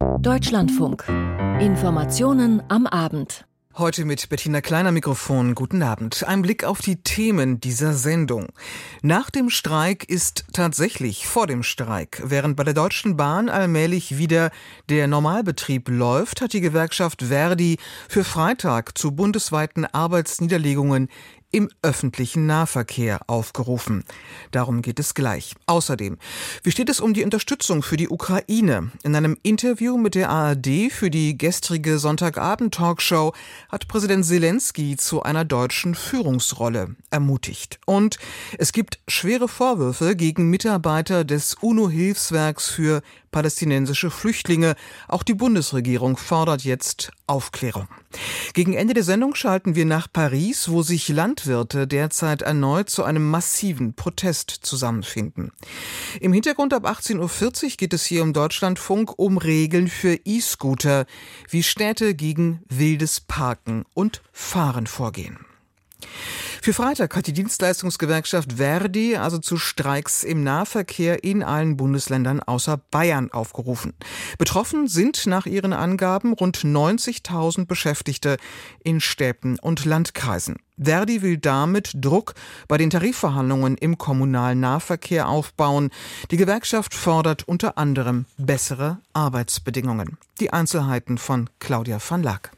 Deutschlandfunk. Informationen am Abend. Heute mit Bettina Kleiner Mikrofon. Guten Abend. Ein Blick auf die Themen dieser Sendung. Nach dem Streik ist tatsächlich vor dem Streik. Während bei der Deutschen Bahn allmählich wieder der Normalbetrieb läuft, hat die Gewerkschaft Verdi für Freitag zu bundesweiten Arbeitsniederlegungen im öffentlichen Nahverkehr aufgerufen. Darum geht es gleich. Außerdem, wie steht es um die Unterstützung für die Ukraine? In einem Interview mit der ARD für die gestrige Sonntagabend-Talkshow hat Präsident Zelensky zu einer deutschen Führungsrolle ermutigt. Und es gibt schwere Vorwürfe gegen Mitarbeiter des UNO-Hilfswerks für palästinensische Flüchtlinge. Auch die Bundesregierung fordert jetzt Aufklärung. Gegen Ende der Sendung schalten wir nach Paris, wo sich Landwirte derzeit erneut zu einem massiven Protest zusammenfinden. Im Hintergrund ab 18.40 Uhr geht es hier im Deutschlandfunk um Regeln für E-Scooter, wie Städte gegen wildes Parken und Fahren vorgehen. Für Freitag hat die Dienstleistungsgewerkschaft Verdi also zu Streiks im Nahverkehr in allen Bundesländern außer Bayern aufgerufen. Betroffen sind nach ihren Angaben rund 90.000 Beschäftigte in Städten und Landkreisen. Verdi will damit Druck bei den Tarifverhandlungen im kommunalen Nahverkehr aufbauen. Die Gewerkschaft fordert unter anderem bessere Arbeitsbedingungen. Die Einzelheiten von Claudia van Lack.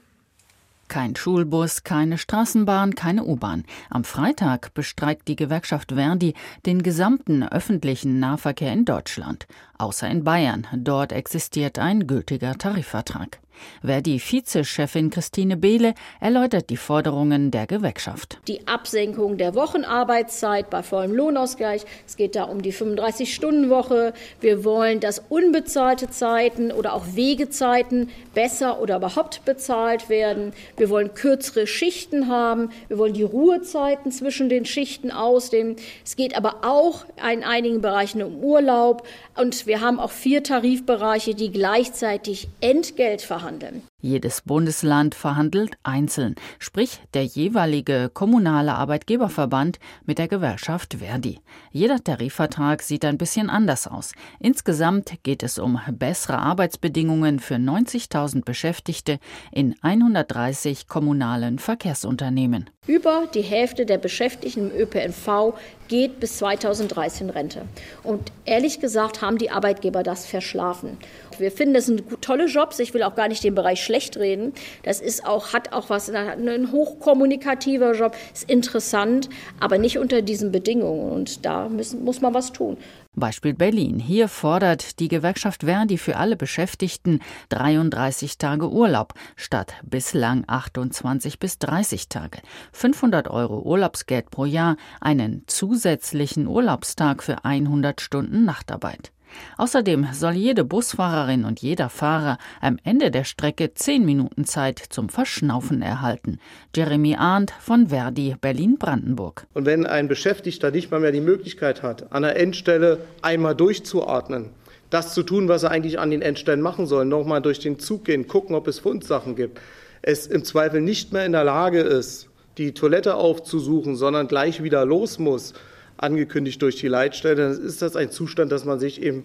Kein Schulbus, keine Straßenbahn, keine U-Bahn. Am Freitag bestreikt die Gewerkschaft Verdi den gesamten öffentlichen Nahverkehr in Deutschland, außer in Bayern. Dort existiert ein gültiger Tarifvertrag. Verdi-Vizechefin Christine Behle erläutert die Forderungen der Gewerkschaft. Die Absenkung der Wochenarbeitszeit bei vollem Lohnausgleich. Es geht da um die 35-Stunden-Woche. Wir wollen, dass unbezahlte Zeiten oder auch Wegezeiten besser oder überhaupt bezahlt werden. Wir wollen kürzere Schichten haben. Wir wollen die Ruhezeiten zwischen den Schichten ausdehnen. Es geht aber auch in einigen Bereichen um Urlaub. Und wir haben auch vier Tarifbereiche, die gleichzeitig Entgelt verhandeln verhandeln. Jedes Bundesland verhandelt einzeln, sprich der jeweilige kommunale Arbeitgeberverband mit der Gewerkschaft Verdi. Jeder Tarifvertrag sieht ein bisschen anders aus. Insgesamt geht es um bessere Arbeitsbedingungen für 90.000 Beschäftigte in 130 kommunalen Verkehrsunternehmen. Über die Hälfte der Beschäftigten im ÖPNV geht bis 2013 Rente. Und ehrlich gesagt haben die Arbeitgeber das verschlafen. Wir finden, das sind tolle Jobs. Ich will auch gar nicht den Bereich schlecht reden. Das ist auch, hat auch was, ein hochkommunikativer Job, ist interessant, aber nicht unter diesen Bedingungen. Und da müssen, muss man was tun. Beispiel Berlin. Hier fordert die Gewerkschaft Verdi für alle Beschäftigten 33 Tage Urlaub statt bislang 28 bis 30 Tage. 500 Euro Urlaubsgeld pro Jahr, einen zusätzlichen Urlaubstag für 100 Stunden Nachtarbeit. Außerdem soll jede Busfahrerin und jeder Fahrer am Ende der Strecke zehn Minuten Zeit zum Verschnaufen erhalten. Jeremy Arndt von Verdi Berlin-Brandenburg. Und wenn ein Beschäftigter nicht mal mehr die Möglichkeit hat, an der Endstelle einmal durchzuatmen, das zu tun, was er eigentlich an den Endstellen machen soll, nochmal durch den Zug gehen, gucken, ob es Fundsachen gibt, es im Zweifel nicht mehr in der Lage ist, die Toilette aufzusuchen, sondern gleich wieder los muss, angekündigt durch die Leitstelle, dann ist das ein Zustand, dass man sich eben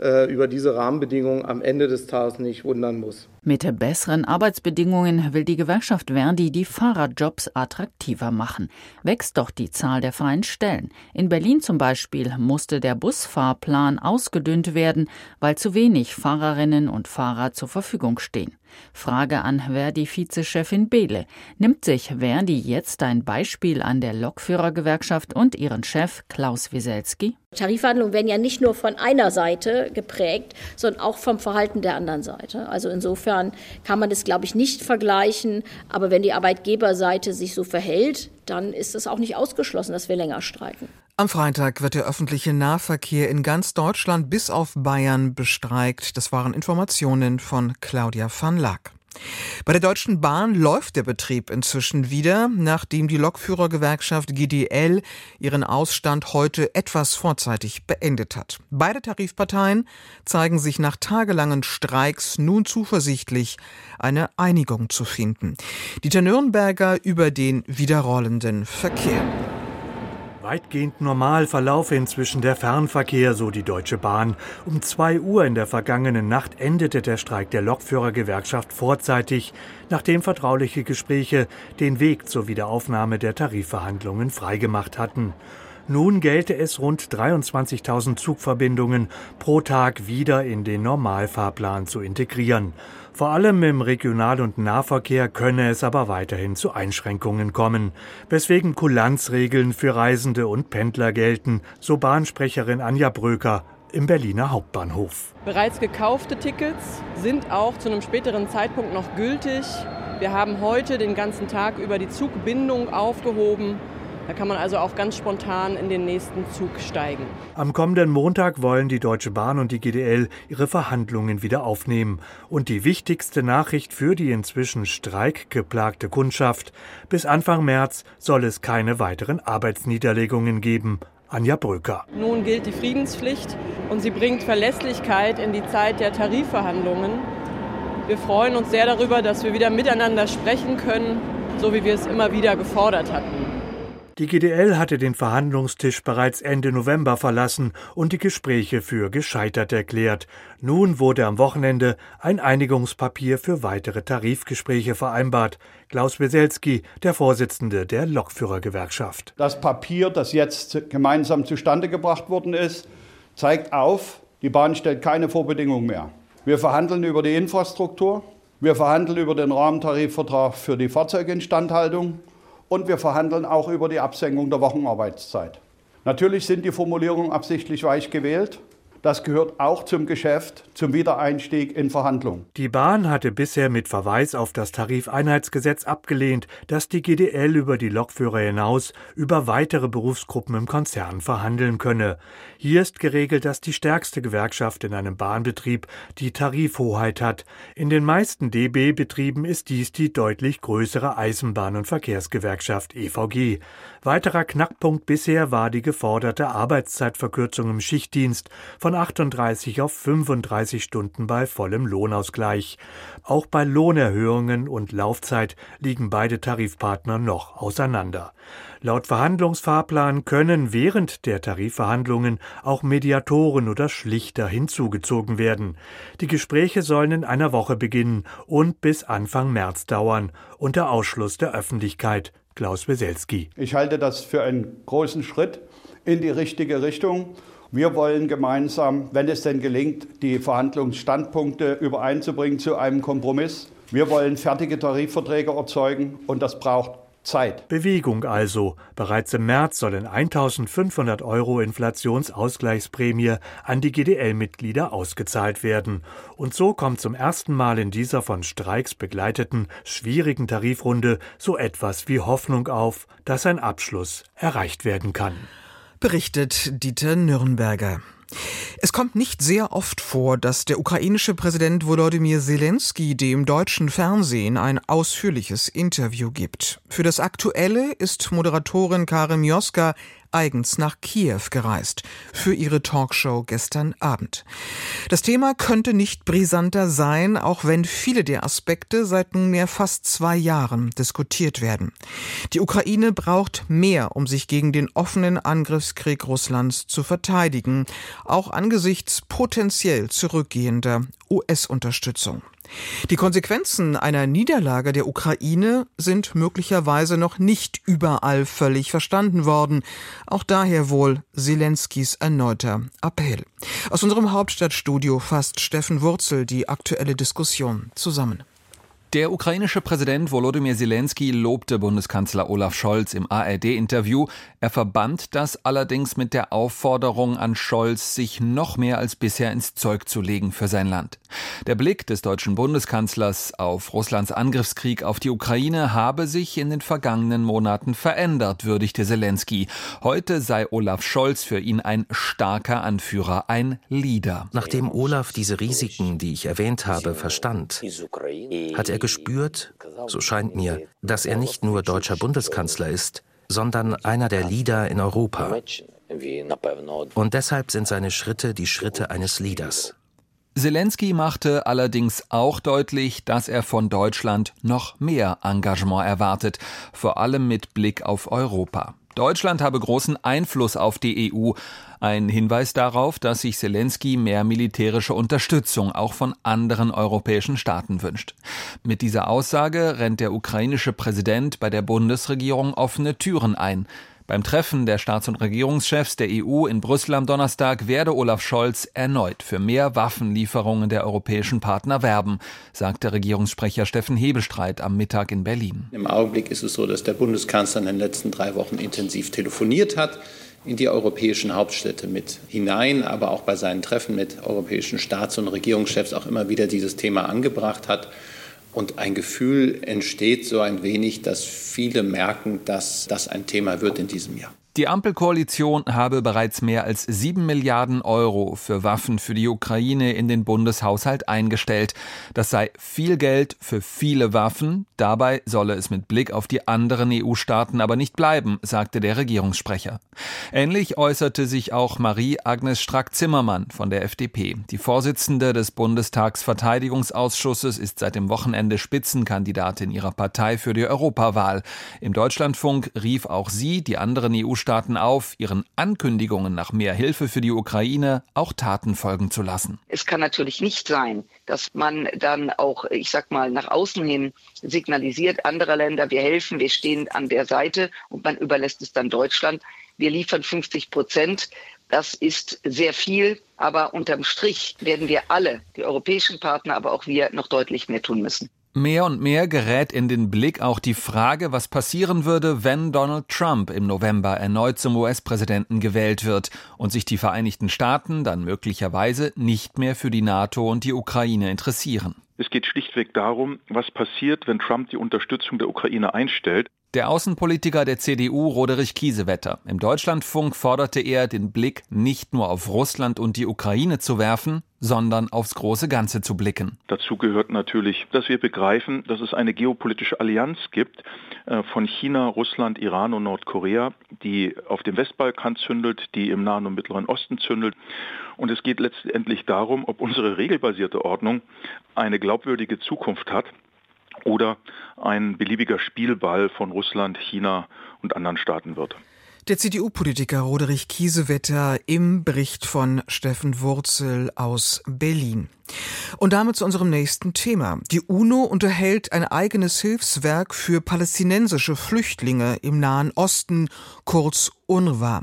äh, über diese Rahmenbedingungen am Ende des Tages nicht wundern muss. Mit besseren Arbeitsbedingungen will die Gewerkschaft Verdi die Fahrerjobs attraktiver machen. Wächst doch die Zahl der freien Stellen. In Berlin zum Beispiel musste der Busfahrplan ausgedünnt werden, weil zu wenig Fahrerinnen und Fahrer zur Verfügung stehen. Frage an Verdi-Vizechefin Behle. Nimmt sich Verdi jetzt ein Beispiel an der Lokführergewerkschaft und ihren Chef Klaus Wieselski? Tarifverhandlungen werden ja nicht nur von einer Seite geprägt, sondern auch vom Verhalten der anderen Seite. Also insofern kann man das, glaube ich, nicht vergleichen. Aber wenn die Arbeitgeberseite sich so verhält, dann ist es auch nicht ausgeschlossen, dass wir länger streiken. Am Freitag wird der öffentliche Nahverkehr in ganz Deutschland bis auf Bayern bestreikt. Das waren Informationen von Claudia van Laak. Bei der Deutschen Bahn läuft der Betrieb inzwischen wieder, nachdem die Lokführergewerkschaft GDL ihren Ausstand heute etwas vorzeitig beendet hat. Beide Tarifparteien zeigen sich nach tagelangen Streiks nun zuversichtlich, eine Einigung zu finden. Dieter Nürnberger über den wiederrollenden Verkehr. Weitgehend normal verlaufe inzwischen der Fernverkehr, so die Deutsche Bahn. Um zwei Uhr in der vergangenen Nacht endete der Streik der Lokführergewerkschaft vorzeitig, nachdem vertrauliche Gespräche den Weg zur Wiederaufnahme der Tarifverhandlungen freigemacht hatten. Nun gelte es, rund 23.000 Zugverbindungen pro Tag wieder in den Normalfahrplan zu integrieren. Vor allem im Regional- und Nahverkehr könne es aber weiterhin zu Einschränkungen kommen, weswegen Kulanzregeln für Reisende und Pendler gelten, so Bahnsprecherin Anja Bröker im Berliner Hauptbahnhof. Bereits gekaufte Tickets sind auch zu einem späteren Zeitpunkt noch gültig. Wir haben heute den ganzen Tag über die Zugbindung aufgehoben da kann man also auch ganz spontan in den nächsten Zug steigen. Am kommenden Montag wollen die Deutsche Bahn und die GDL ihre Verhandlungen wieder aufnehmen. Und die wichtigste Nachricht für die inzwischen streikgeplagte Kundschaft. Bis Anfang März soll es keine weiteren Arbeitsniederlegungen geben. Anja Bröker. Nun gilt die Friedenspflicht und sie bringt Verlässlichkeit in die Zeit der Tarifverhandlungen. Wir freuen uns sehr darüber, dass wir wieder miteinander sprechen können, so wie wir es immer wieder gefordert hatten. Die GDL hatte den Verhandlungstisch bereits Ende November verlassen und die Gespräche für gescheitert erklärt. Nun wurde am Wochenende ein Einigungspapier für weitere Tarifgespräche vereinbart. Klaus Weselski, der Vorsitzende der Lokführergewerkschaft. Das Papier, das jetzt gemeinsam zustande gebracht worden ist, zeigt auf, die Bahn stellt keine Vorbedingungen mehr. Wir verhandeln über die Infrastruktur, wir verhandeln über den Rahmentarifvertrag für die Fahrzeuginstandhaltung und wir verhandeln auch über die Absenkung der Wochenarbeitszeit. Natürlich sind die Formulierungen absichtlich weich gewählt. Das gehört auch zum Geschäft, zum Wiedereinstieg in Verhandlungen. Die Bahn hatte bisher mit Verweis auf das Tarifeinheitsgesetz abgelehnt, dass die GDL über die Lokführer hinaus über weitere Berufsgruppen im Konzern verhandeln könne. Hier ist geregelt, dass die stärkste Gewerkschaft in einem Bahnbetrieb die Tarifhoheit hat. In den meisten DB-Betrieben ist dies die deutlich größere Eisenbahn- und Verkehrsgewerkschaft EVG. Weiterer Knackpunkt bisher war die geforderte Arbeitszeitverkürzung im Schichtdienst von 38 auf 35 Stunden bei vollem Lohnausgleich. Auch bei Lohnerhöhungen und Laufzeit liegen beide Tarifpartner noch auseinander. Laut Verhandlungsfahrplan können während der Tarifverhandlungen auch Mediatoren oder Schlichter hinzugezogen werden. Die Gespräche sollen in einer Woche beginnen und bis Anfang März dauern, unter Ausschluss der Öffentlichkeit. Klaus Weselski. Ich halte das für einen großen Schritt in die richtige Richtung. Wir wollen gemeinsam, wenn es denn gelingt, die Verhandlungsstandpunkte übereinzubringen zu einem Kompromiss. Wir wollen fertige Tarifverträge erzeugen und das braucht Zeit. Bewegung also. Bereits im März sollen 1500 Euro Inflationsausgleichsprämie an die GDL-Mitglieder ausgezahlt werden. Und so kommt zum ersten Mal in dieser von Streiks begleiteten, schwierigen Tarifrunde so etwas wie Hoffnung auf, dass ein Abschluss erreicht werden kann. Berichtet Dieter Nürnberger. Es kommt nicht sehr oft vor, dass der ukrainische Präsident Volodymyr Zelensky dem deutschen Fernsehen ein ausführliches Interview gibt. Für das Aktuelle ist Moderatorin Karin Mioska eigens nach Kiew gereist für ihre Talkshow gestern Abend. Das Thema könnte nicht brisanter sein, auch wenn viele der Aspekte seit nunmehr fast zwei Jahren diskutiert werden. Die Ukraine braucht mehr, um sich gegen den offenen Angriffskrieg Russlands zu verteidigen, auch angesichts potenziell zurückgehender US-Unterstützung. Die Konsequenzen einer Niederlage der Ukraine sind möglicherweise noch nicht überall völlig verstanden worden. Auch daher wohl Zelenskys erneuter Appell. Aus unserem Hauptstadtstudio fasst Steffen Wurzel die aktuelle Diskussion zusammen. Der ukrainische Präsident Volodymyr Zelensky lobte Bundeskanzler Olaf Scholz im ARD-Interview. Er verband das allerdings mit der Aufforderung an Scholz, sich noch mehr als bisher ins Zeug zu legen für sein Land. Der Blick des deutschen Bundeskanzlers auf Russlands Angriffskrieg auf die Ukraine habe sich in den vergangenen Monaten verändert, würdigte Zelensky. Heute sei Olaf Scholz für ihn ein starker Anführer, ein Leader. Nachdem Olaf diese Risiken, die ich erwähnt habe, verstand, hat er er gespürt, so scheint mir, dass er nicht nur deutscher Bundeskanzler ist, sondern einer der Leader in Europa. Und deshalb sind seine Schritte die Schritte eines Leaders. Zelensky machte allerdings auch deutlich, dass er von Deutschland noch mehr Engagement erwartet, vor allem mit Blick auf Europa. Deutschland habe großen Einfluss auf die EU. Ein Hinweis darauf, dass sich Zelensky mehr militärische Unterstützung auch von anderen europäischen Staaten wünscht. Mit dieser Aussage rennt der ukrainische Präsident bei der Bundesregierung offene Türen ein. Beim Treffen der Staats- und Regierungschefs der EU in Brüssel am Donnerstag werde Olaf Scholz erneut für mehr Waffenlieferungen der europäischen Partner werben, sagte Regierungssprecher Steffen Hebestreit am Mittag in Berlin. Im Augenblick ist es so, dass der Bundeskanzler in den letzten drei Wochen intensiv telefoniert hat in die europäischen Hauptstädte mit hinein, aber auch bei seinen Treffen mit europäischen Staats- und Regierungschefs auch immer wieder dieses Thema angebracht hat. Und ein Gefühl entsteht so ein wenig, dass viele merken, dass das ein Thema wird in diesem Jahr. Die Ampelkoalition habe bereits mehr als sieben Milliarden Euro für Waffen für die Ukraine in den Bundeshaushalt eingestellt. Das sei viel Geld für viele Waffen. Dabei solle es mit Blick auf die anderen EU-Staaten aber nicht bleiben, sagte der Regierungssprecher. Ähnlich äußerte sich auch Marie-Agnes Strack-Zimmermann von der FDP. Die Vorsitzende des Bundestagsverteidigungsausschusses ist seit dem Wochenende Spitzenkandidatin ihrer Partei für die Europawahl. Im Deutschlandfunk rief auch sie die anderen EU-Staaten Mitgliedstaaten auf, ihren Ankündigungen nach mehr Hilfe für die Ukraine auch Taten folgen zu lassen. Es kann natürlich nicht sein, dass man dann auch, ich sag mal, nach außen hin signalisiert, andere Länder, wir helfen, wir stehen an der Seite und man überlässt es dann Deutschland. Wir liefern 50 Prozent. Das ist sehr viel, aber unterm Strich werden wir alle, die europäischen Partner, aber auch wir, noch deutlich mehr tun müssen. Mehr und mehr gerät in den Blick auch die Frage, was passieren würde, wenn Donald Trump im November erneut zum US-Präsidenten gewählt wird und sich die Vereinigten Staaten dann möglicherweise nicht mehr für die NATO und die Ukraine interessieren. Es geht schlichtweg darum, was passiert, wenn Trump die Unterstützung der Ukraine einstellt. Der Außenpolitiker der CDU Roderich Kiesewetter. Im Deutschlandfunk forderte er, den Blick nicht nur auf Russland und die Ukraine zu werfen, sondern aufs große Ganze zu blicken. Dazu gehört natürlich, dass wir begreifen, dass es eine geopolitische Allianz gibt äh, von China, Russland, Iran und Nordkorea, die auf dem Westbalkan zündelt, die im Nahen und Mittleren Osten zündelt. Und es geht letztendlich darum, ob unsere regelbasierte Ordnung eine glaubwürdige Zukunft hat oder ein beliebiger Spielball von Russland, China und anderen Staaten wird. Der CDU-Politiker Roderich Kiesewetter im Bericht von Steffen Wurzel aus Berlin. Und damit zu unserem nächsten Thema. Die UNO unterhält ein eigenes Hilfswerk für palästinensische Flüchtlinge im Nahen Osten, kurz UNRWA.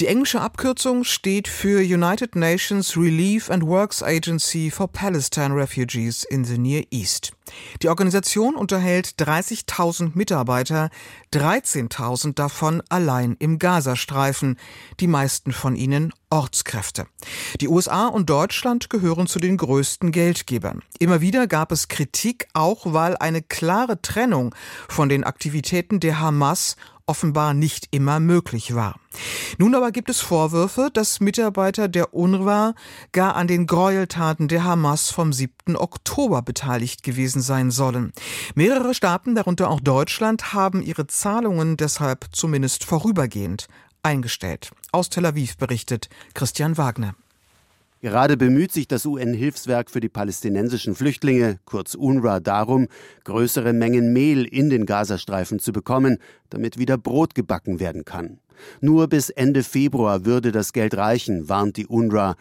Die englische Abkürzung steht für United Nations Relief and Works Agency for Palestine Refugees in the Near East. Die Organisation unterhält 30.000 Mitarbeiter, 13.000 davon allein im Gazastreifen, die meisten von ihnen Ortskräfte. Die USA und Deutschland gehören zu den größten Geldgebern. Immer wieder gab es Kritik, auch weil eine klare Trennung von den Aktivitäten der Hamas offenbar nicht immer möglich war. Nun aber gibt es Vorwürfe, dass Mitarbeiter der UNRWA gar an den Gräueltaten der Hamas vom 7. Oktober beteiligt gewesen sein sollen. Mehrere Staaten, darunter auch Deutschland, haben ihre Zahlungen deshalb zumindest vorübergehend eingestellt. Aus Tel Aviv berichtet Christian Wagner. Gerade bemüht sich das UN-Hilfswerk für die palästinensischen Flüchtlinge, kurz UNRWA, darum, größere Mengen Mehl in den Gazastreifen zu bekommen, damit wieder Brot gebacken werden kann. Nur bis Ende Februar würde das Geld reichen, warnt die UNRWA.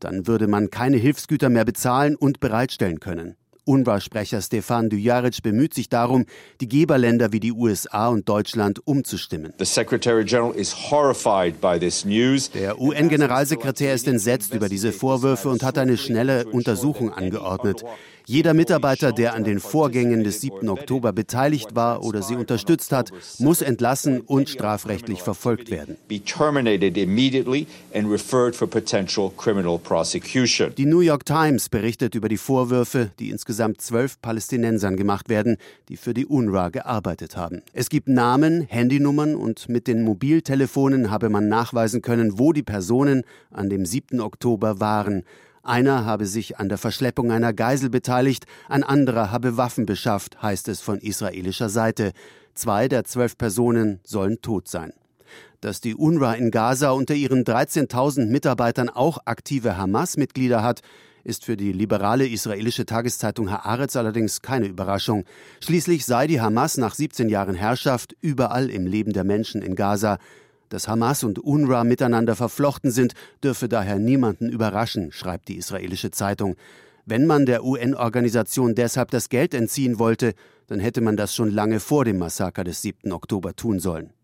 Dann würde man keine Hilfsgüter mehr bezahlen und bereitstellen können. UNRWA-Sprecher Stefan Dujaric bemüht sich darum, die Geberländer wie die USA und Deutschland umzustimmen. Der UN-Generalsekretär ist entsetzt über diese Vorwürfe und hat eine schnelle Untersuchung angeordnet. Jeder Mitarbeiter, der an den Vorgängen des 7. Oktober beteiligt war oder sie unterstützt hat, muss entlassen und strafrechtlich verfolgt werden. Die New York Times berichtet über die Vorwürfe, die insgesamt zwölf Palästinensern gemacht werden, die für die UNRWA gearbeitet haben. Es gibt Namen, Handynummern und mit den Mobiltelefonen habe man nachweisen können, wo die Personen an dem 7. Oktober waren. Einer habe sich an der Verschleppung einer Geisel beteiligt, ein anderer habe Waffen beschafft, heißt es von israelischer Seite. Zwei der zwölf Personen sollen tot sein. Dass die UNRWA in Gaza unter ihren 13.000 Mitarbeitern auch aktive Hamas-Mitglieder hat, ist für die liberale israelische Tageszeitung Haaretz allerdings keine Überraschung. Schließlich sei die Hamas nach 17 Jahren Herrschaft überall im Leben der Menschen in Gaza. Dass Hamas und UNRWA miteinander verflochten sind, dürfe daher niemanden überraschen, schreibt die israelische Zeitung. Wenn man der UN-Organisation deshalb das Geld entziehen wollte, dann hätte man das schon lange vor dem Massaker des 7. Oktober tun sollen.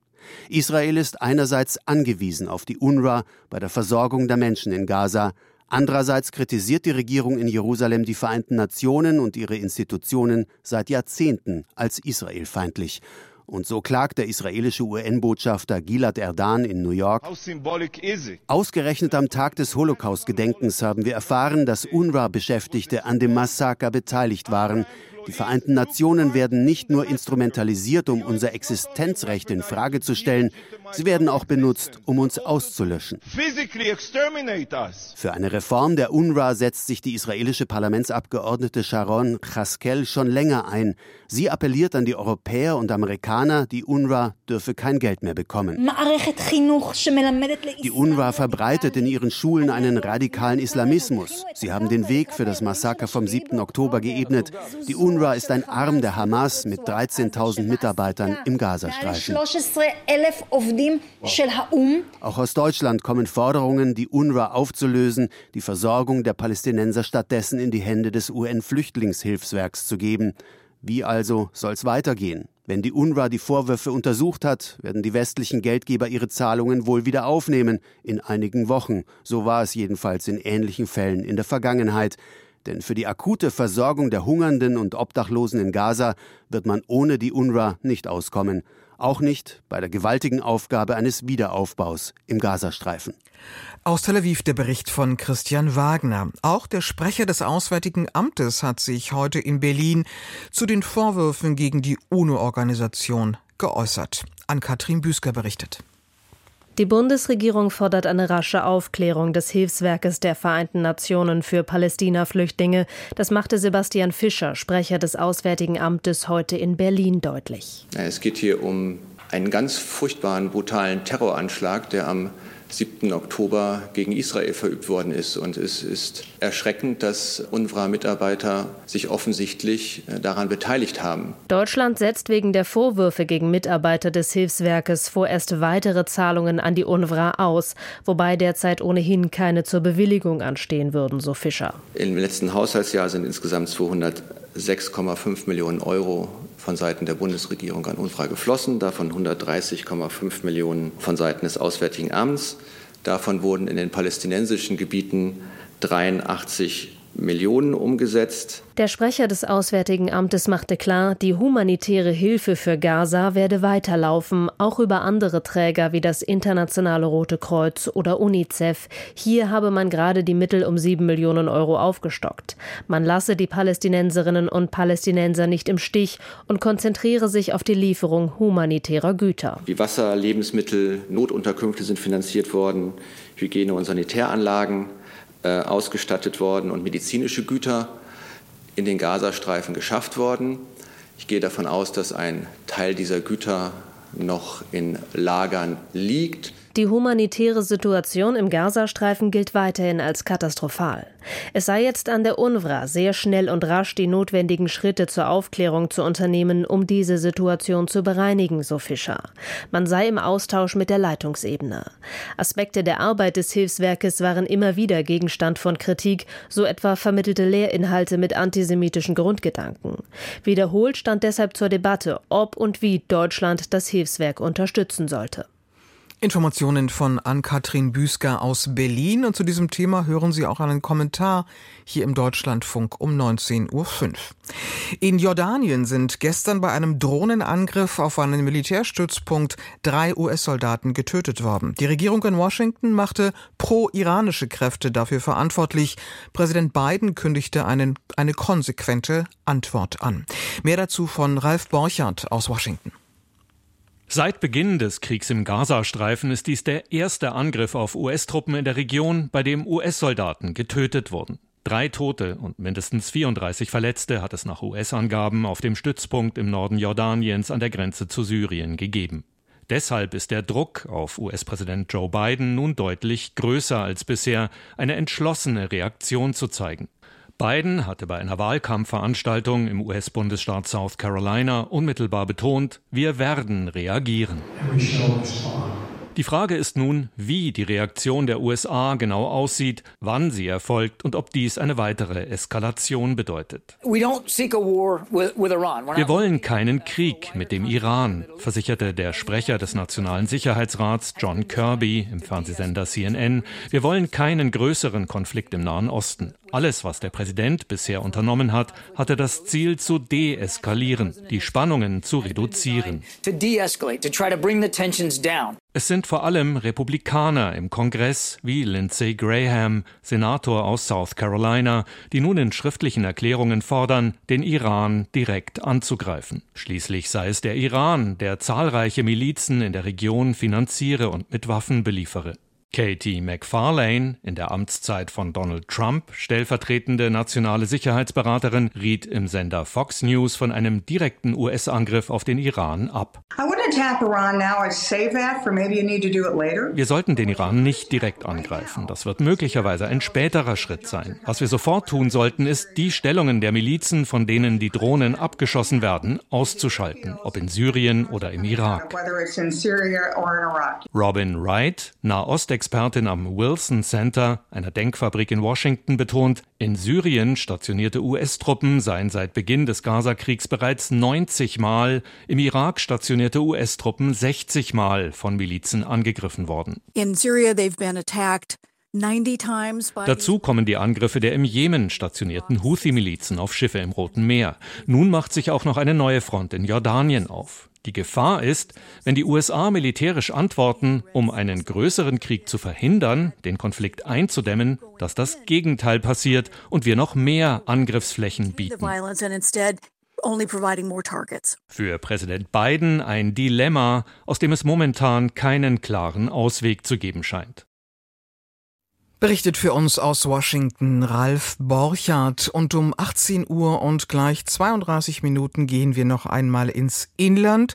Israel ist einerseits angewiesen auf die UNRWA bei der Versorgung der Menschen in Gaza, andererseits kritisiert die Regierung in Jerusalem die Vereinten Nationen und ihre Institutionen seit Jahrzehnten als israelfeindlich. Und so klagt der israelische UN-Botschafter Gilad Erdan in New York. Ausgerechnet am Tag des Holocaust-Gedenkens haben wir erfahren, dass UNRWA-Beschäftigte an dem Massaker beteiligt waren. Die Vereinten Nationen werden nicht nur instrumentalisiert, um unser Existenzrecht in Frage zu stellen, sie werden auch benutzt, um uns auszulöschen. Für eine Reform der UNRWA setzt sich die israelische Parlamentsabgeordnete Sharon Chaskel schon länger ein. Sie appelliert an die Europäer und Amerikaner, die UNRWA dürfe kein Geld mehr bekommen. Die UNRWA verbreitet in ihren Schulen einen radikalen Islamismus. Sie haben den Weg für das Massaker vom 7. Oktober geebnet. Die UNRWA UNRWA ist ein Arm der Hamas mit 13.000 Mitarbeitern im Gazastreifen. Auch aus Deutschland kommen Forderungen, die UNRWA aufzulösen, die Versorgung der Palästinenser stattdessen in die Hände des UN-Flüchtlingshilfswerks zu geben. Wie also soll es weitergehen? Wenn die UNRWA die Vorwürfe untersucht hat, werden die westlichen Geldgeber ihre Zahlungen wohl wieder aufnehmen, in einigen Wochen. So war es jedenfalls in ähnlichen Fällen in der Vergangenheit. Denn für die akute Versorgung der Hungernden und Obdachlosen in Gaza wird man ohne die UNRWA nicht auskommen. Auch nicht bei der gewaltigen Aufgabe eines Wiederaufbaus im Gazastreifen. Aus Tel Aviv der Bericht von Christian Wagner. Auch der Sprecher des Auswärtigen Amtes hat sich heute in Berlin zu den Vorwürfen gegen die UNO-Organisation geäußert. An Katrin Büsker berichtet. Die Bundesregierung fordert eine rasche Aufklärung des Hilfswerkes der Vereinten Nationen für Palästina-Flüchtlinge. Das machte Sebastian Fischer, Sprecher des Auswärtigen Amtes, heute in Berlin deutlich. Es geht hier um einen ganz furchtbaren, brutalen Terroranschlag, der am 7. Oktober gegen Israel verübt worden ist. Und es ist erschreckend, dass UNRWA-Mitarbeiter sich offensichtlich äh, daran beteiligt haben. Deutschland setzt wegen der Vorwürfe gegen Mitarbeiter des Hilfswerkes vorerst weitere Zahlungen an die UNRWA aus, wobei derzeit ohnehin keine zur Bewilligung anstehen würden, so Fischer. Im letzten Haushaltsjahr sind insgesamt 206,5 Millionen Euro von Seiten der Bundesregierung an UNRWA geflossen, davon 130,5 Millionen von Seiten des Auswärtigen Amts. Davon wurden in den palästinensischen Gebieten 83 Millionen umgesetzt. Der Sprecher des Auswärtigen Amtes machte klar, die humanitäre Hilfe für Gaza werde weiterlaufen, auch über andere Träger wie das Internationale Rote Kreuz oder UNICEF. Hier habe man gerade die Mittel um sieben Millionen Euro aufgestockt. Man lasse die Palästinenserinnen und Palästinenser nicht im Stich und konzentriere sich auf die Lieferung humanitärer Güter. Wie Wasser, Lebensmittel, Notunterkünfte sind finanziert worden, Hygiene- und Sanitäranlagen äh, ausgestattet worden und medizinische Güter in den Gazastreifen geschafft worden. Ich gehe davon aus, dass ein Teil dieser Güter noch in Lagern liegt. Die humanitäre Situation im Gazastreifen gilt weiterhin als katastrophal. Es sei jetzt an der UNRWA, sehr schnell und rasch die notwendigen Schritte zur Aufklärung zu unternehmen, um diese Situation zu bereinigen, so Fischer. Man sei im Austausch mit der Leitungsebene. Aspekte der Arbeit des Hilfswerkes waren immer wieder Gegenstand von Kritik, so etwa vermittelte Lehrinhalte mit antisemitischen Grundgedanken. Wiederholt stand deshalb zur Debatte, ob und wie Deutschland das Hilfswerk unterstützen sollte. Informationen von Ann-Kathrin Büsker aus Berlin. Und zu diesem Thema hören Sie auch einen Kommentar hier im Deutschlandfunk um 19.05 Uhr. In Jordanien sind gestern bei einem Drohnenangriff auf einen Militärstützpunkt drei US-Soldaten getötet worden. Die Regierung in Washington machte pro-iranische Kräfte dafür verantwortlich. Präsident Biden kündigte einen, eine konsequente Antwort an. Mehr dazu von Ralf Borchardt aus Washington. Seit Beginn des Kriegs im Gazastreifen ist dies der erste Angriff auf US-Truppen in der Region, bei dem US-Soldaten getötet wurden. Drei Tote und mindestens 34 Verletzte hat es nach US-Angaben auf dem Stützpunkt im Norden Jordaniens an der Grenze zu Syrien gegeben. Deshalb ist der Druck auf US-Präsident Joe Biden nun deutlich größer als bisher, eine entschlossene Reaktion zu zeigen. Biden hatte bei einer Wahlkampfveranstaltung im US-Bundesstaat South Carolina unmittelbar betont, wir werden reagieren. Die Frage ist nun, wie die Reaktion der USA genau aussieht, wann sie erfolgt und ob dies eine weitere Eskalation bedeutet. Wir wollen keinen Krieg mit dem Iran, versicherte der Sprecher des Nationalen Sicherheitsrats John Kirby im Fernsehsender CNN. Wir wollen keinen größeren Konflikt im Nahen Osten. Alles, was der Präsident bisher unternommen hat, hatte das Ziel zu deeskalieren, die Spannungen zu reduzieren. Es sind vor allem Republikaner im Kongress wie Lindsey Graham, Senator aus South Carolina, die nun in schriftlichen Erklärungen fordern, den Iran direkt anzugreifen. Schließlich sei es der Iran, der zahlreiche Milizen in der Region finanziere und mit Waffen beliefere. Katie McFarlane, in der Amtszeit von Donald Trump stellvertretende nationale Sicherheitsberaterin, riet im Sender Fox News von einem direkten US-Angriff auf den Iran ab. Wir sollten den Iran nicht direkt angreifen. Das wird möglicherweise ein späterer Schritt sein. Was wir sofort tun sollten, ist, die Stellungen der Milizen, von denen die Drohnen abgeschossen werden, auszuschalten, ob in Syrien oder im Irak. Robin Wright, Nahost Expertin am Wilson Center, einer Denkfabrik in Washington, betont, in Syrien stationierte US-Truppen seien seit Beginn des Gaza-Kriegs bereits 90 Mal, im Irak stationierte US-Truppen 60 Mal von Milizen angegriffen worden. In Syria they've been attacked Dazu kommen die Angriffe der im Jemen stationierten Houthi-Milizen auf Schiffe im Roten Meer. Nun macht sich auch noch eine neue Front in Jordanien auf. Die Gefahr ist, wenn die USA militärisch antworten, um einen größeren Krieg zu verhindern, den Konflikt einzudämmen, dass das Gegenteil passiert und wir noch mehr Angriffsflächen bieten. Für Präsident Biden ein Dilemma, aus dem es momentan keinen klaren Ausweg zu geben scheint. Berichtet für uns aus Washington Ralf Borchardt und um 18 Uhr und gleich 32 Minuten gehen wir noch einmal ins Inland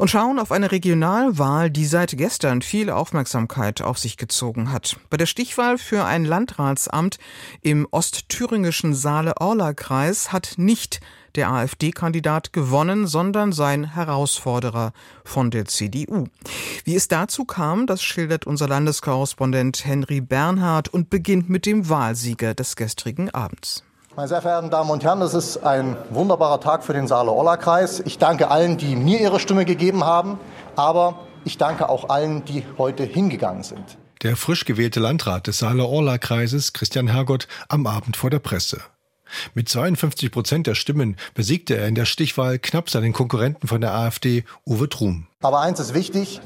und schauen auf eine Regionalwahl, die seit gestern viel Aufmerksamkeit auf sich gezogen hat. Bei der Stichwahl für ein Landratsamt im ostthüringischen Saale-Orla-Kreis hat nicht der AfD-Kandidat gewonnen, sondern sein Herausforderer von der CDU. Wie es dazu kam, das schildert unser Landeskorrespondent Henry Bernhard und beginnt mit dem Wahlsieger des gestrigen Abends. Meine sehr verehrten Damen und Herren, das ist ein wunderbarer Tag für den Saale-Orla-Kreis. Ich danke allen, die mir ihre Stimme gegeben haben, aber ich danke auch allen, die heute hingegangen sind. Der frisch gewählte Landrat des Saale-Orla-Kreises, Christian Hergott, am Abend vor der Presse. Mit 52 Prozent der Stimmen besiegte er in der Stichwahl knapp seinen Konkurrenten von der AfD, Uwe Trum. Aber eins ist wichtig,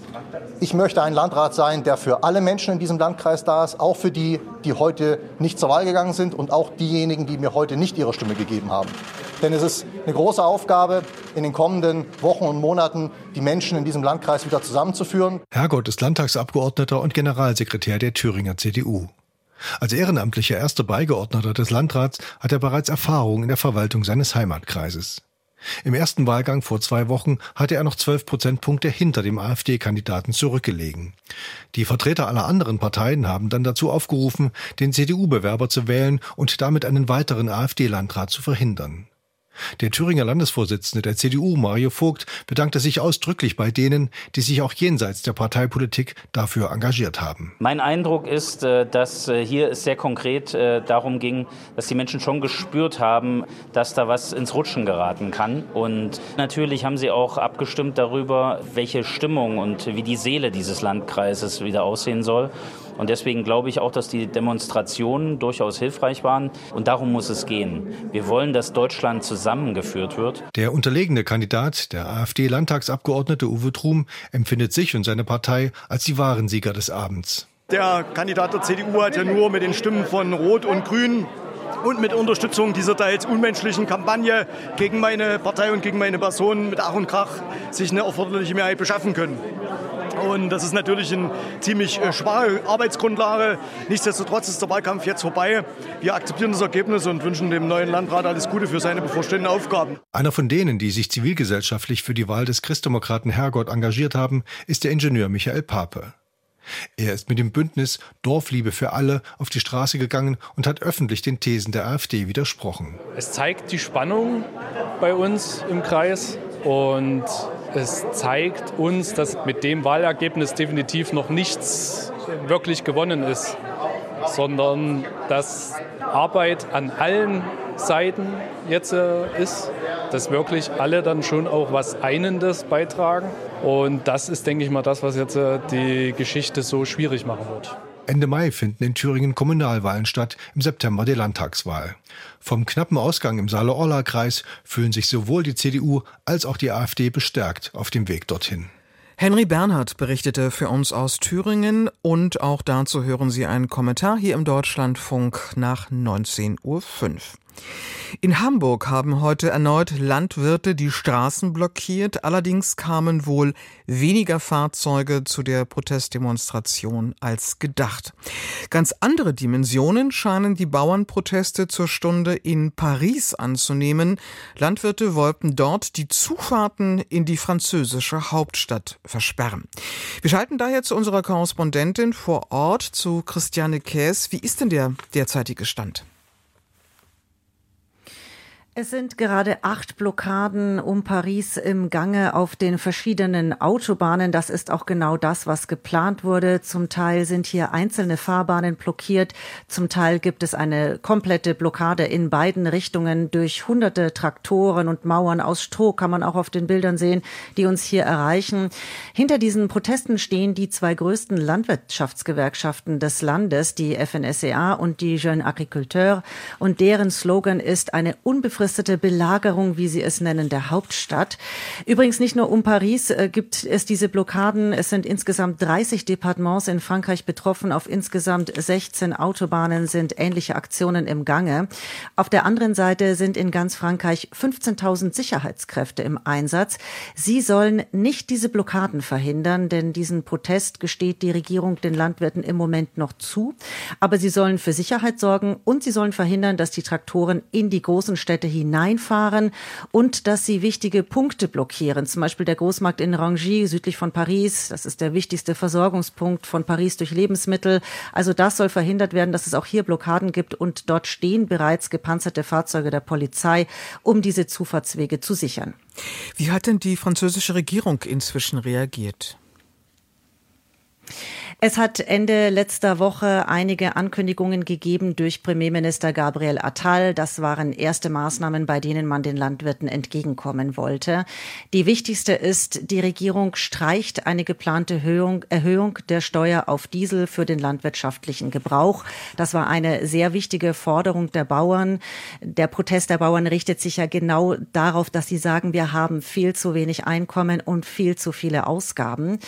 ich möchte ein Landrat sein, der für alle Menschen in diesem Landkreis da ist, auch für die, die heute nicht zur Wahl gegangen sind und auch diejenigen, die mir heute nicht ihre Stimme gegeben haben. Denn es ist eine große Aufgabe, in den kommenden Wochen und Monaten die Menschen in diesem Landkreis wieder zusammenzuführen. Herrgott ist Landtagsabgeordneter und Generalsekretär der Thüringer CDU. Als ehrenamtlicher erster Beigeordneter des Landrats hat er bereits Erfahrung in der Verwaltung seines Heimatkreises. Im ersten Wahlgang vor zwei Wochen hatte er noch zwölf Prozentpunkte hinter dem AfD-Kandidaten zurückgelegen. Die Vertreter aller anderen Parteien haben dann dazu aufgerufen, den CDU-Bewerber zu wählen und damit einen weiteren AfD-Landrat zu verhindern. Der Thüringer Landesvorsitzende der CDU, Mario Vogt, bedankte sich ausdrücklich bei denen, die sich auch jenseits der Parteipolitik dafür engagiert haben. Mein Eindruck ist, äh, dass äh, hier es sehr konkret äh, darum ging, dass die Menschen schon gespürt haben, dass da was ins Rutschen geraten kann. Und natürlich haben sie auch abgestimmt darüber, welche Stimmung und wie die Seele dieses Landkreises wieder aussehen soll. Und deswegen glaube ich auch, dass die Demonstrationen durchaus hilfreich waren. Und darum muss es gehen. Wir wollen, dass Deutschland zusammengeführt wird. Der unterlegene Kandidat, der AfD-Landtagsabgeordnete Uwe Trum, empfindet sich und seine Partei als die wahren Sieger des Abends. Der Kandidat der CDU hat ja nur mit den Stimmen von Rot und Grün und mit Unterstützung dieser teils unmenschlichen Kampagne gegen meine Partei und gegen meine Person mit Ach und Krach sich eine erforderliche Mehrheit beschaffen können. Und das ist natürlich eine ziemlich äh, schwache Arbeitsgrundlage. Nichtsdestotrotz ist der Wahlkampf jetzt vorbei. Wir akzeptieren das Ergebnis und wünschen dem neuen Landrat alles Gute für seine bevorstehenden Aufgaben. Einer von denen, die sich zivilgesellschaftlich für die Wahl des Christdemokraten Hergott engagiert haben, ist der Ingenieur Michael Pape. Er ist mit dem Bündnis Dorfliebe für alle auf die Straße gegangen und hat öffentlich den Thesen der AfD widersprochen. Es zeigt die Spannung bei uns im Kreis und es zeigt uns, dass mit dem Wahlergebnis definitiv noch nichts wirklich gewonnen ist, sondern dass Arbeit an allen Seiten jetzt äh, ist, dass wirklich alle dann schon auch was Einendes beitragen. Und das ist, denke ich mal, das, was jetzt äh, die Geschichte so schwierig machen wird. Ende Mai finden in Thüringen Kommunalwahlen statt, im September die Landtagswahl. Vom knappen Ausgang im Saale-Orla-Kreis fühlen sich sowohl die CDU als auch die AfD bestärkt auf dem Weg dorthin. Henry Bernhard berichtete für uns aus Thüringen und auch dazu hören Sie einen Kommentar hier im Deutschlandfunk nach 19.05 Uhr. In Hamburg haben heute erneut Landwirte die Straßen blockiert. Allerdings kamen wohl weniger Fahrzeuge zu der Protestdemonstration als gedacht. Ganz andere Dimensionen scheinen die Bauernproteste zur Stunde in Paris anzunehmen. Landwirte wollten dort die Zufahrten in die französische Hauptstadt versperren. Wir schalten daher zu unserer Korrespondentin vor Ort, zu Christiane Käs. Wie ist denn der derzeitige Stand? Es sind gerade acht Blockaden um Paris im Gange auf den verschiedenen Autobahnen. Das ist auch genau das, was geplant wurde. Zum Teil sind hier einzelne Fahrbahnen blockiert. Zum Teil gibt es eine komplette Blockade in beiden Richtungen durch hunderte Traktoren und Mauern aus Stroh, kann man auch auf den Bildern sehen, die uns hier erreichen. Hinter diesen Protesten stehen die zwei größten Landwirtschaftsgewerkschaften des Landes, die FNSEA und die Jeunes Agriculteurs. Und deren Slogan ist eine unbefristete unbefristete Belagerung, wie Sie es nennen, der Hauptstadt. Übrigens nicht nur um Paris äh, gibt es diese Blockaden. Es sind insgesamt 30 Departements in Frankreich betroffen. Auf insgesamt 16 Autobahnen sind ähnliche Aktionen im Gange. Auf der anderen Seite sind in ganz Frankreich 15.000 Sicherheitskräfte im Einsatz. Sie sollen nicht diese Blockaden verhindern, denn diesen Protest gesteht die Regierung den Landwirten im Moment noch zu. Aber sie sollen für Sicherheit sorgen und sie sollen verhindern, dass die Traktoren in die großen Städte hineinfahren und dass sie wichtige Punkte blockieren. Zum Beispiel der Großmarkt in Rangy südlich von Paris. Das ist der wichtigste Versorgungspunkt von Paris durch Lebensmittel. Also das soll verhindert werden, dass es auch hier Blockaden gibt und dort stehen bereits gepanzerte Fahrzeuge der Polizei, um diese Zufahrtswege zu sichern. Wie hat denn die französische Regierung inzwischen reagiert? Es hat Ende letzter Woche einige Ankündigungen gegeben durch Premierminister Gabriel Attal. Das waren erste Maßnahmen, bei denen man den Landwirten entgegenkommen wollte. Die wichtigste ist, die Regierung streicht eine geplante Erhöhung, Erhöhung der Steuer auf Diesel für den landwirtschaftlichen Gebrauch. Das war eine sehr wichtige Forderung der Bauern. Der Protest der Bauern richtet sich ja genau darauf, dass sie sagen, wir haben viel zu wenig Einkommen und viel zu viele Ausgaben.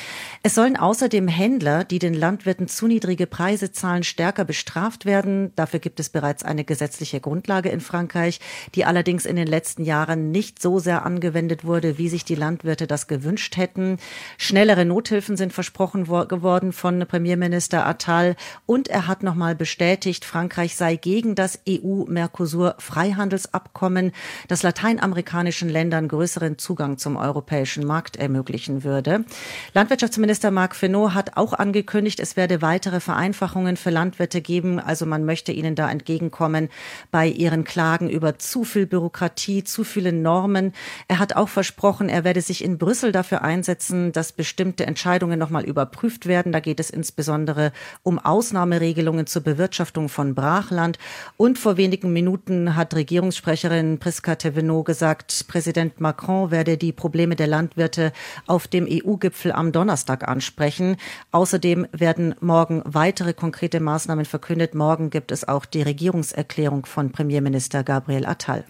Es sollen außerdem Händler, die die den Landwirten zu niedrige Preise zahlen, stärker bestraft werden. Dafür gibt es bereits eine gesetzliche Grundlage in Frankreich, die allerdings in den letzten Jahren nicht so sehr angewendet wurde, wie sich die Landwirte das gewünscht hätten. Schnellere Nothilfen sind versprochen geworden von Premierminister Attal und er hat nochmal bestätigt, Frankreich sei gegen das EU-Mercosur-Freihandelsabkommen, das lateinamerikanischen Ländern größeren Zugang zum europäischen Markt ermöglichen würde. Landwirtschaftsminister Marc Fesneau hat auch angekündigt, angekündigt, es werde weitere Vereinfachungen für Landwirte geben. Also man möchte ihnen da entgegenkommen bei ihren Klagen über zu viel Bürokratie, zu viele Normen. Er hat auch versprochen, er werde sich in Brüssel dafür einsetzen, dass bestimmte Entscheidungen nochmal überprüft werden. Da geht es insbesondere um Ausnahmeregelungen zur Bewirtschaftung von Brachland. Und vor wenigen Minuten hat Regierungssprecherin Priska Thévenot gesagt, Präsident Macron werde die Probleme der Landwirte auf dem EU-Gipfel am Donnerstag ansprechen. Außerdem Außerdem werden morgen weitere konkrete Maßnahmen verkündet. Morgen gibt es auch die Regierungserklärung von Premierminister Gabriel Attal.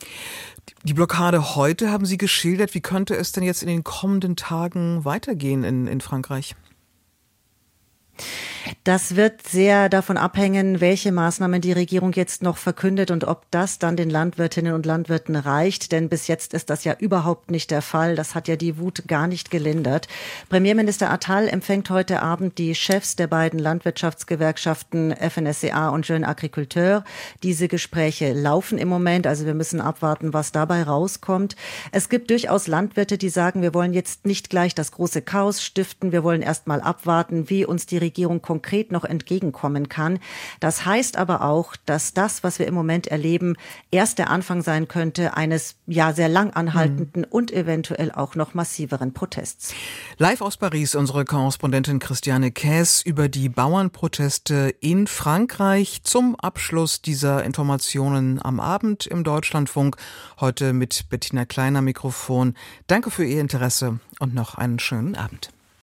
Die Blockade heute haben Sie geschildert. Wie könnte es denn jetzt in den kommenden Tagen weitergehen in, in Frankreich? Das wird sehr davon abhängen, welche Maßnahmen die Regierung jetzt noch verkündet und ob das dann den Landwirtinnen und Landwirten reicht. Denn bis jetzt ist das ja überhaupt nicht der Fall. Das hat ja die Wut gar nicht gelindert. Premierminister Attal empfängt heute Abend die Chefs der beiden Landwirtschaftsgewerkschaften FNSCA und Jeune Agriculteur. Diese Gespräche laufen im Moment. Also wir müssen abwarten, was dabei rauskommt. Es gibt durchaus Landwirte, die sagen, wir wollen jetzt nicht gleich das große Chaos stiften. Wir wollen erst mal abwarten, wie uns die Regierung konkret konkret noch entgegenkommen kann. Das heißt aber auch, dass das, was wir im Moment erleben, erst der Anfang sein könnte eines ja sehr lang anhaltenden mhm. und eventuell auch noch massiveren Protests. Live aus Paris unsere Korrespondentin Christiane Käs über die Bauernproteste in Frankreich zum Abschluss dieser Informationen am Abend im Deutschlandfunk. Heute mit Bettina Kleiner Mikrofon. Danke für Ihr Interesse und noch einen schönen Abend.